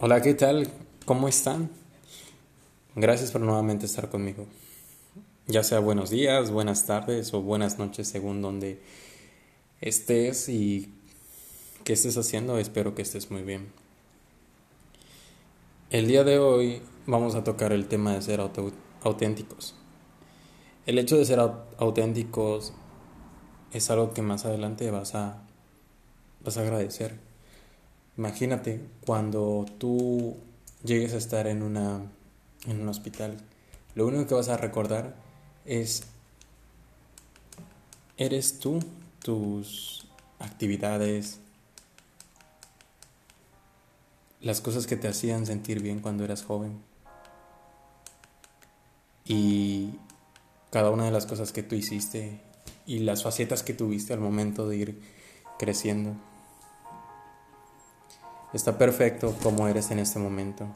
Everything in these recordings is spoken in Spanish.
Hola, ¿qué tal? ¿Cómo están? Gracias por nuevamente estar conmigo. Ya sea buenos días, buenas tardes o buenas noches según donde estés y qué estés haciendo, espero que estés muy bien. El día de hoy vamos a tocar el tema de ser auténticos. El hecho de ser auténticos es algo que más adelante vas a, vas a agradecer Imagínate cuando tú llegues a estar en, una, en un hospital, lo único que vas a recordar es, eres tú, tus actividades, las cosas que te hacían sentir bien cuando eras joven y cada una de las cosas que tú hiciste y las facetas que tuviste al momento de ir creciendo. Está perfecto como eres en este momento.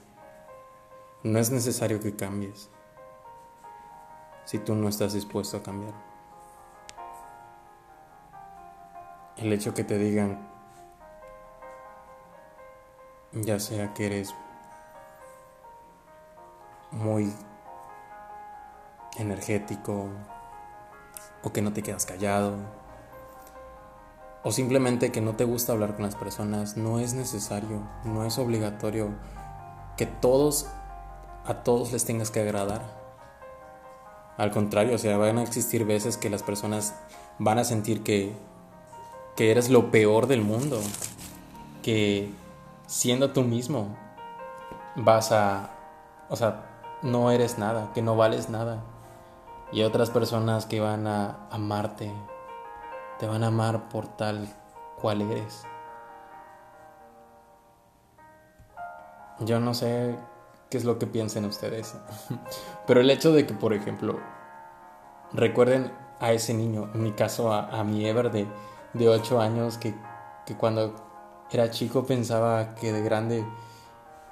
No es necesario que cambies si tú no estás dispuesto a cambiar. El hecho que te digan, ya sea que eres muy energético o que no te quedas callado o simplemente que no te gusta hablar con las personas, no es necesario, no es obligatorio que todos, a todos les tengas que agradar. Al contrario, o sea, van a existir veces que las personas van a sentir que, que eres lo peor del mundo, que siendo tú mismo vas a, o sea, no eres nada, que no vales nada. Y otras personas que van a amarte, te van a amar por tal cual eres. Yo no sé qué es lo que piensen ustedes, pero el hecho de que, por ejemplo, recuerden a ese niño, en mi caso a, mi Ever de, de 8 años, que, que cuando era chico pensaba que de grande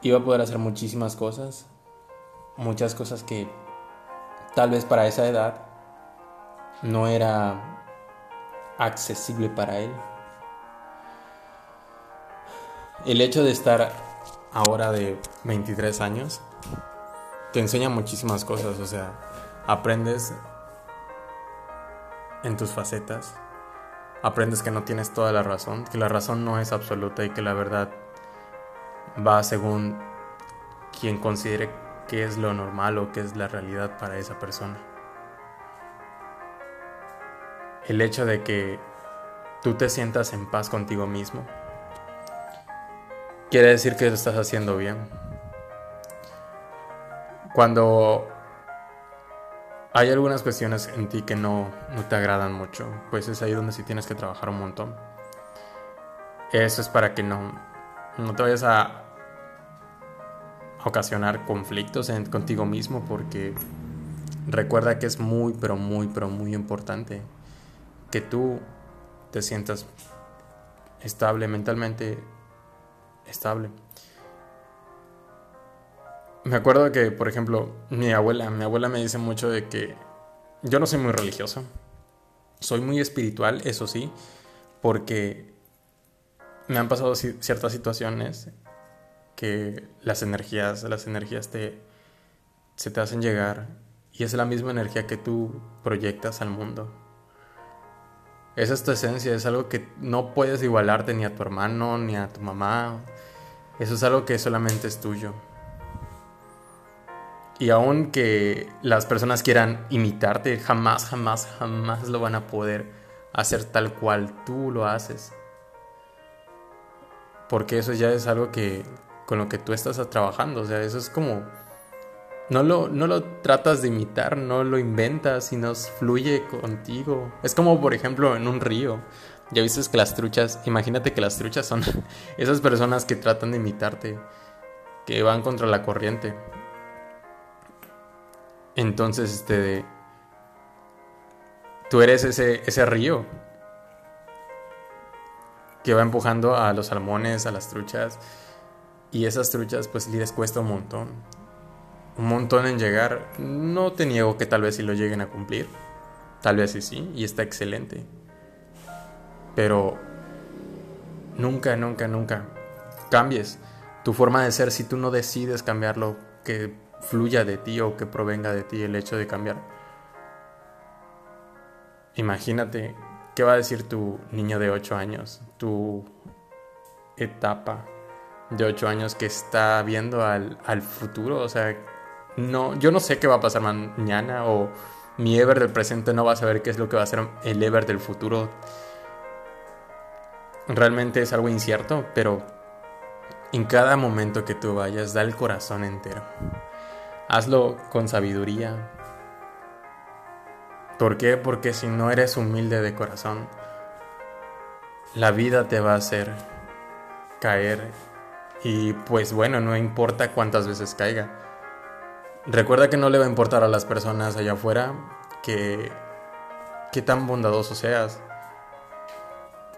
iba a poder hacer muchísimas cosas, muchas cosas que tal vez para esa edad no era accesible para él. El hecho de estar ahora de 23 años te enseña muchísimas cosas, o sea, aprendes en tus facetas, aprendes que no tienes toda la razón, que la razón no es absoluta y que la verdad va según quien considere que es lo normal o que es la realidad para esa persona el hecho de que tú te sientas en paz contigo mismo, quiere decir que lo estás haciendo bien. Cuando hay algunas cuestiones en ti que no, te agradan mucho, pues es ahí donde sí tienes que trabajar un montón. Eso es para que no, no te vayas a ocasionar conflictos contigo mismo porque recuerda que es muy, pero muy, pero muy importante que tú te sientas estable, mentalmente estable. Me acuerdo que, por ejemplo, mi abuela, mi abuela me dice mucho de que yo no soy muy religioso. Soy muy espiritual, eso sí, porque me han pasado ciertas situaciones que las energías, las energías te, se te hacen llegar y es la misma energía que tú proyectas al mundo. Esa es tu esencia, es algo que no puedes igualarte ni a tu hermano, ni a tu mamá. Eso es algo que solamente es tuyo. Y aun que las personas quieran imitarte, jamás, jamás, jamás lo van a poder hacer tal cual tú lo haces. Porque eso ya es algo que con lo que tú estás trabajando. O sea, eso es como no lo, no lo tratas de imitar, no lo inventas, sino fluye contigo. Es como, por ejemplo, en un río. Ya viste que las truchas, imagínate que las truchas son esas personas que tratan de imitarte, que van contra la corriente. Entonces, este, tú eres ese, ese río que va empujando a los salmones, a las truchas, y esas truchas pues les cuesta un montón un montón en llegar. No te niego que tal vez sí lo lleguen a cumplir. Tal vez sí, sí, y está excelente. Pero nunca, nunca, nunca cambies tu forma de ser si tú no decides cambiarlo, que fluya de ti o que provenga de ti el hecho de cambiar. Imagínate qué va a decir tu niño de 8 años, tu etapa de 8 años que está viendo al, al futuro. O sea, no, yo no sé qué va a pasar mañana o mi Ever del presente no va a saber qué es lo que va a ser el Ever del futuro. Realmente es algo incierto, pero en cada momento que tú vayas, da el corazón entero. Hazlo con sabiduría. ¿Por qué? Porque si no eres humilde de corazón, la vida te va a hacer caer y pues bueno, no importa cuántas veces caiga. Recuerda que no le va a importar a las personas allá afuera que, tan bondadoso seas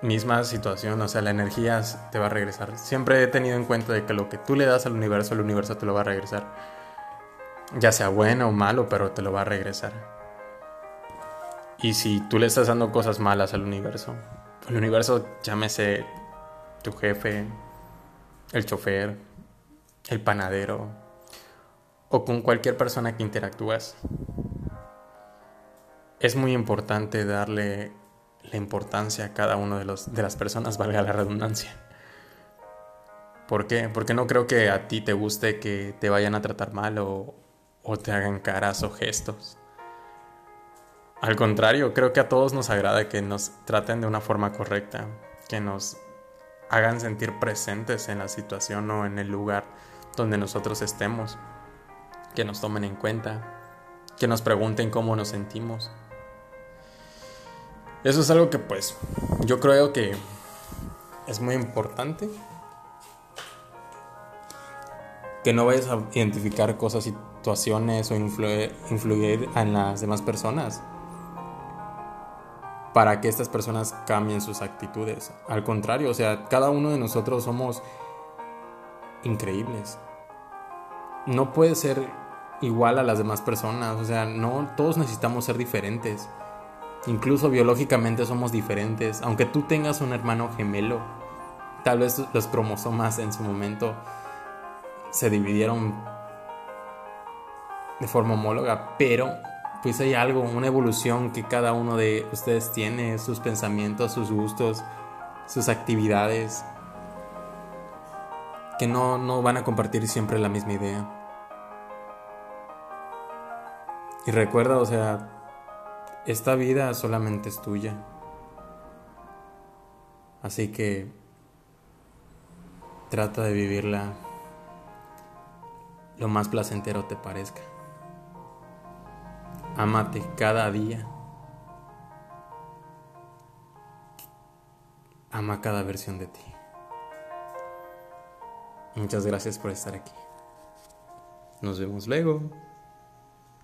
misma situación, o sea, la energía te va a regresar. Siempre he tenido en cuenta de que lo que tú le das al universo, el universo te lo va a regresar. Ya sea bueno o malo, pero te lo va a regresar. Y si tú le estás dando cosas malas al universo, el universo, llámese tu jefe, el chofer, el panadero, o con cualquier persona que interactúas, es muy importante darle la importancia a cada uno de, de las personas, valga la redundancia. ¿Por qué? Porque no creo que a ti te guste que te vayan a tratar mal o, o te hagan caras o gestos. Al contrario, creo que a todos nos agrada que nos traten de una forma correcta, que nos hagan sentir presentes en la situación o en el lugar donde nosotros estemos, que nos tomen en cuenta, que nos pregunten cómo nos sentimos. Eso es algo que pues yo creo que es muy importante. Que no vayas a identificar cosas, situaciones o influir, influir en las demás personas para que estas personas cambien sus actitudes. Al contrario, o sea, cada uno de nosotros somos increíbles. No puede ser igual a las demás personas, o sea, no todos necesitamos ser diferentes. Incluso biológicamente somos diferentes. Aunque tú tengas un hermano gemelo, tal vez los cromosomas en su momento se dividieron de forma homóloga, pero pues hay algo, una evolución que cada uno de ustedes tiene, sus pensamientos, sus gustos, sus actividades, que no, no van a compartir siempre la misma idea. Y recuerda, o sea, esta vida solamente es tuya. Así que trata de vivirla lo más placentero te parezca. Amate cada día. Ama cada versión de ti. Muchas gracias por estar aquí. Nos vemos luego.